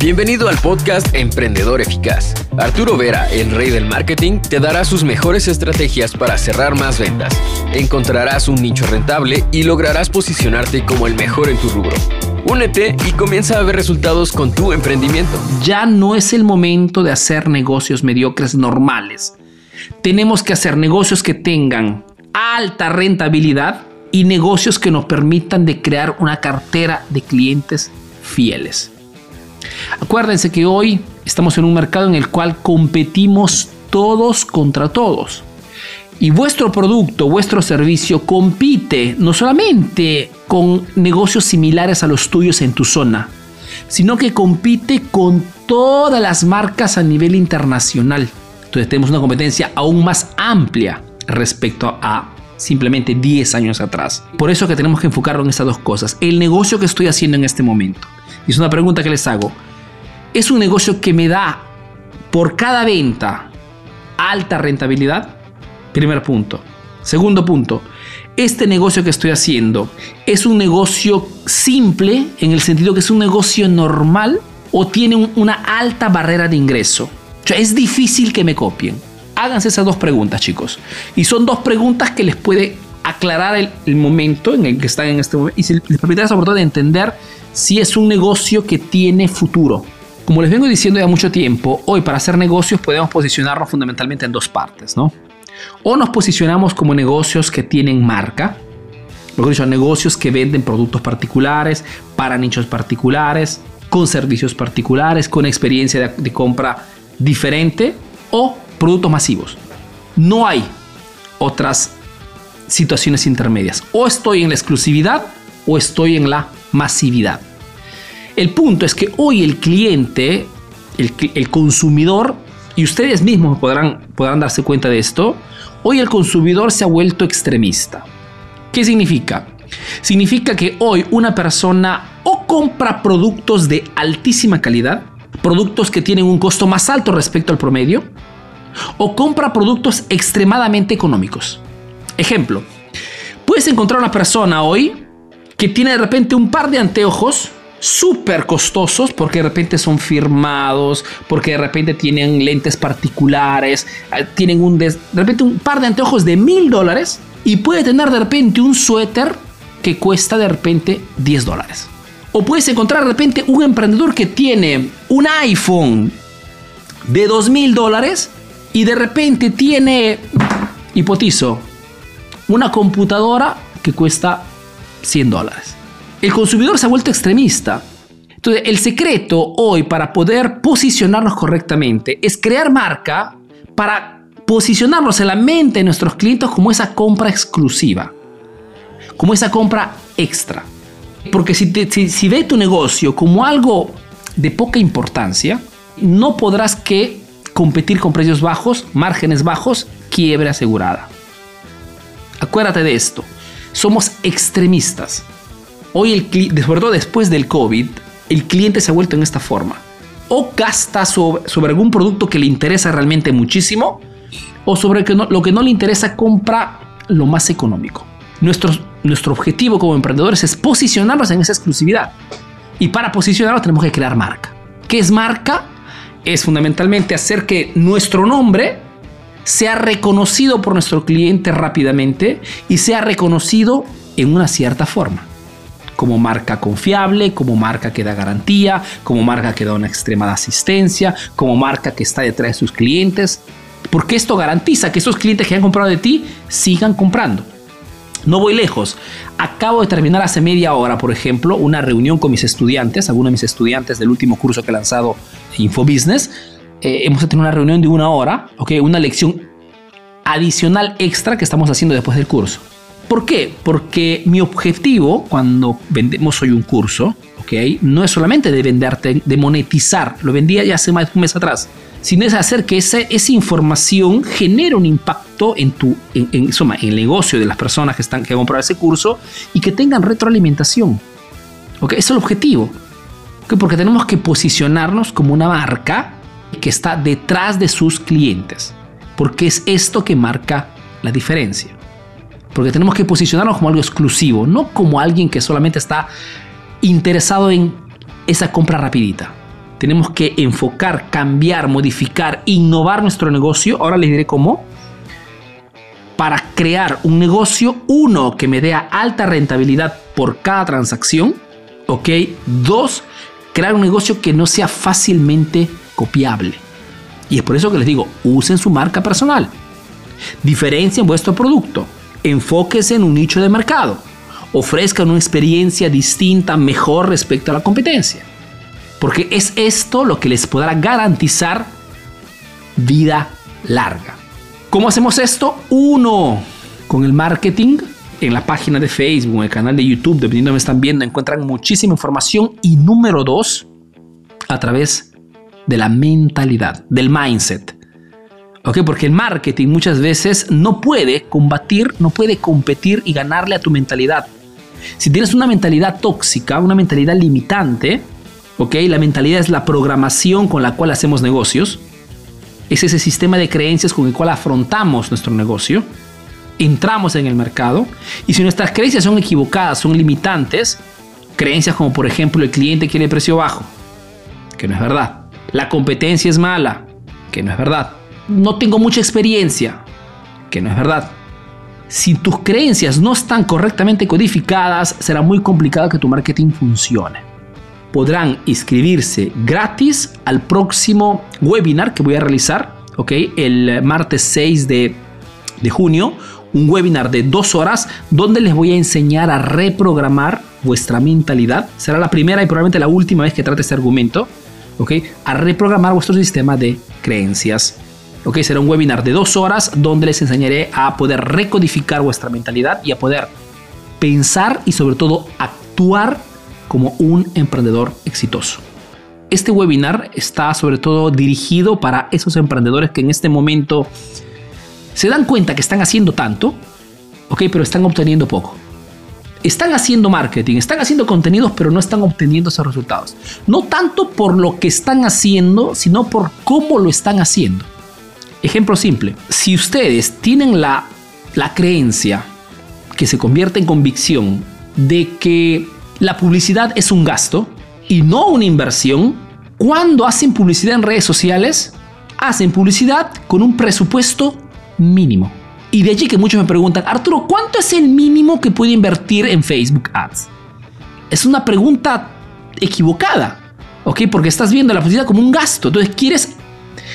Bienvenido al podcast Emprendedor Eficaz. Arturo Vera, el rey del marketing, te dará sus mejores estrategias para cerrar más ventas. Encontrarás un nicho rentable y lograrás posicionarte como el mejor en tu rubro. Únete y comienza a ver resultados con tu emprendimiento. Ya no es el momento de hacer negocios mediocres normales. Tenemos que hacer negocios que tengan alta rentabilidad y negocios que nos permitan de crear una cartera de clientes fieles. Acuérdense que hoy estamos en un mercado en el cual competimos todos contra todos. Y vuestro producto, vuestro servicio compite no solamente con negocios similares a los tuyos en tu zona, sino que compite con todas las marcas a nivel internacional. Entonces tenemos una competencia aún más amplia respecto a simplemente 10 años atrás. Por eso que tenemos que enfocarnos en estas dos cosas. El negocio que estoy haciendo en este momento. Y es una pregunta que les hago es un negocio que me da por cada venta alta rentabilidad. Primer punto. Segundo punto, este negocio que estoy haciendo es un negocio simple en el sentido que es un negocio normal o tiene una alta barrera de ingreso. O sea, es difícil que me copien. Háganse esas dos preguntas, chicos. Y son dos preguntas que les puede aclarar el, momento en el que están en este momento y les permitirá sobre todo de entender si es un negocio que tiene futuro. Como les vengo diciendo ya mucho tiempo, hoy para hacer negocios podemos posicionarnos fundamentalmente en dos partes, ¿no? O nos posicionamos como negocios que tienen marca, que dicho, negocios que venden productos particulares para nichos particulares, con servicios particulares, con experiencia de, de compra diferente o productos masivos. No hay otras situaciones intermedias. O estoy en la exclusividad o estoy en la masividad. El punto es que hoy el cliente, el, consumidor, y ustedes mismos podrán, podrán darse cuenta de esto, hoy el consumidor se ha vuelto extremista. ¿Qué significa? Significa que hoy una persona o compra productos de altísima calidad, productos que tienen un costo más alto respecto al promedio, o compra productos extremadamente económicos. Ejemplo, puedes encontrar una persona hoy que tiene de repente un par de anteojos súper costosos porque de repente son firmados, porque de repente tienen lentes particulares, eh, tienen un de repente un par de anteojos de mil dólares y puede tener de repente un suéter que cuesta de repente 10 dólares. O puedes encontrar de repente un emprendedor que tiene un iPhone de dos mil dólares y de repente tiene, hipotizo, una computadora que cuesta 100 dólares el consumidor se ha vuelto extremista. Entonces, el secreto hoy para poder posicionarnos correctamente es crear marca para posicionarnos en la mente de nuestros clientes como esa compra exclusiva, como esa compra extra. Porque si, si, ve tu negocio como algo de poca importancia, no podrás que competir con precios bajos, márgenes bajos, quiebre asegurada. Acuérdate de esto. Somos extremistas. Hoy, el, sobre todo después del COVID, el cliente se ha vuelto en esta forma. O gasta sobre, algún producto que le interesa realmente muchísimo, o sobre lo que no le interesa compra lo más económico. Nuestro, nuestro objetivo como emprendedores es posicionarnos en esa exclusividad. Y para posicionarnos tenemos que crear marca. ¿Qué es marca? Es fundamentalmente hacer que nuestro nombre sea reconocido por nuestro cliente rápidamente y sea reconocido en una cierta forma como marca confiable, como marca que da garantía, como marca que da una extrema asistencia, como marca que está detrás de sus clientes, porque esto garantiza que esos clientes que han comprado de ti sigan comprando. No voy lejos. Acabo de terminar hace media hora, por ejemplo, una reunión con mis estudiantes, algunos de mis estudiantes del último curso que he lanzado Infobusiness. Eh, hemos tenido una reunión de una hora, ¿okay? una lección adicional extra que estamos haciendo después del curso. ¿Por qué? Porque mi objetivo cuando vendemos hoy un curso, ¿ok? No es solamente de venderte, de monetizar, lo vendía ya hace más de un mes atrás, sino es hacer que esa, esa información genere un impacto en, tu, en, en, el negocio de las personas que, están, que han comprado ese curso y que tengan retroalimentación. ¿Ok? Ese es el objetivo. Porque tenemos que posicionarnos como una marca que está detrás de sus clientes. Porque es esto que marca la diferencia. Porque tenemos que posicionarnos como algo exclusivo, no como alguien que solamente está interesado en esa compra rapidita. tenemos que enfocar, cambiar, modificar, innovar nuestro negocio. Ahora les diré cómo. Para crear un negocio, uno, que me dé alta rentabilidad por cada transacción. Ok. Dos, crear un negocio que no sea fácilmente copiable. Y es por eso que les digo, usen su marca personal. Diferencien vuestro producto. Enfóquese en un nicho de mercado. Ofrezcan una experiencia distinta, mejor respecto a la competencia. Porque es esto lo que les podrá garantizar vida larga. ¿Cómo hacemos esto? Uno, con el marketing. En la página de Facebook, en el canal de YouTube, dependiendo de me están viendo, encuentran muchísima información. Y número dos, a través de la mentalidad, del mindset. ¿Ok? Porque el marketing muchas veces no puede combatir, no puede competir y ganarle a tu mentalidad. Si tienes una mentalidad tóxica, una mentalidad limitante, ¿ok? La mentalidad es la programación con la cual hacemos negocios. Es ese sistema de creencias con el cual afrontamos nuestro negocio. Entramos en el mercado. Y si nuestras creencias son equivocadas, son limitantes, creencias como por ejemplo el cliente quiere precio bajo, que no es verdad. La competencia es mala, que no es verdad. No tengo mucha experiencia, que no es verdad. Si tus creencias no están correctamente codificadas, será muy complicado que tu marketing funcione podrán inscribirse gratis al próximo webinar que voy a realizar, ¿ok? El martes 6 de, de junio, un webinar de dos horas donde les voy a enseñar a reprogramar vuestra mentalidad. Será la primera y probablemente la última vez que trate este argumento, ¿ok? A reprogramar vuestro sistema de creencias. ¿ok? Será un webinar de dos horas donde les enseñaré a poder recodificar vuestra mentalidad y a poder pensar y sobre todo actuar como un emprendedor exitoso. Este webinar está sobre todo dirigido para esos emprendedores que en este momento se dan cuenta que están haciendo tanto, ok, pero están obteniendo poco. Están haciendo marketing, están haciendo contenidos, pero no están obteniendo esos resultados. No tanto por lo que están haciendo, sino por cómo lo están haciendo. Ejemplo simple, si ustedes tienen la, creencia que se convierte en convicción de que la publicidad es un gasto y no una inversión, cuando hacen publicidad en redes sociales, hacen publicidad con un presupuesto mínimo. Y de allí que muchos me preguntan, Arturo, ¿cuánto es el mínimo que puede invertir en Facebook Ads? Es una pregunta equivocada, ¿ok? Porque estás viendo la publicidad como un gasto, entonces quieres,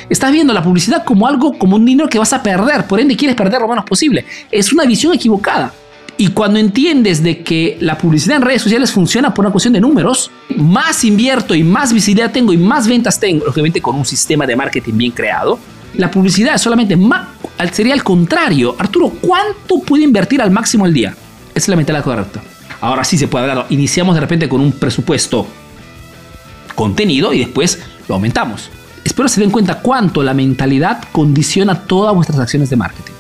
estás viendo la publicidad como algo, como un dinero que vas a perder, por ende quieres perder lo menos posible. Es una visión equivocada. Y cuando entiendes de que la publicidad en redes sociales funciona por una cuestión de números, más invierto y más visibilidad tengo y más ventas tengo, obviamente con un sistema de marketing bien creado, la publicidad es solamente más, sería al contrario. Arturo, ¿cuánto puede invertir al máximo al día? Esa es la mentalidad correcta. Ahora sí se puede hablar. Iniciamos de repente con un presupuesto contenido y después lo aumentamos. Espero se den cuenta cuánto la mentalidad condiciona todas vuestras acciones de marketing.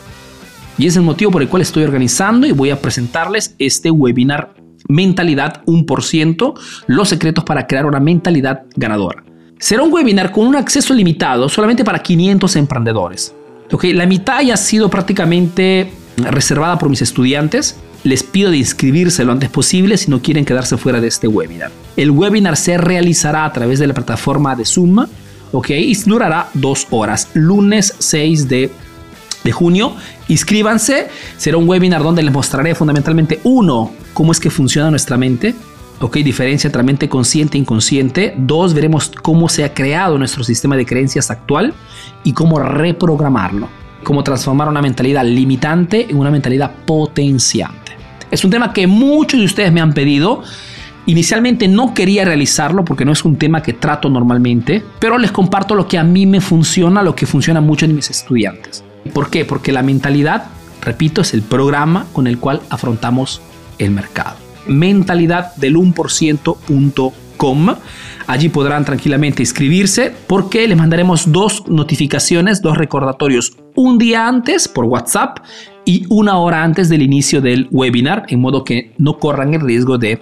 Y es el motivo por el cual estoy organizando y voy a presentarles este webinar Mentalidad 1%, los secretos para crear una mentalidad ganadora. Será un webinar con un acceso limitado solamente para 500 emprendedores. Okay, la mitad ya ha sido prácticamente reservada por mis estudiantes. Les pido de inscribirse lo antes posible si no quieren quedarse fuera de este webinar. El webinar se realizará a través de la plataforma de Zoom, ok, y durará dos horas, lunes 6 de de junio. Inscríbanse, será un webinar donde les mostraré fundamentalmente uno, cómo es que funciona nuestra mente, ok, diferencia entre mente consciente e inconsciente. Dos, veremos cómo se ha creado nuestro sistema de creencias actual y cómo reprogramarlo, cómo transformar una mentalidad limitante en una mentalidad potenciante. Es un tema que muchos de ustedes me han pedido. Inicialmente no quería realizarlo porque no es un tema que trato normalmente, pero les comparto lo que a mí me funciona, lo que funciona mucho en mis estudiantes. ¿Por qué? Porque la mentalidad, repito, es el programa con el cual afrontamos el mercado. Mentalidad del 1%.com. Allí podrán tranquilamente inscribirse porque les mandaremos dos notificaciones, dos recordatorios, un día antes por WhatsApp y una hora antes del inicio del webinar, en modo que no corran el riesgo de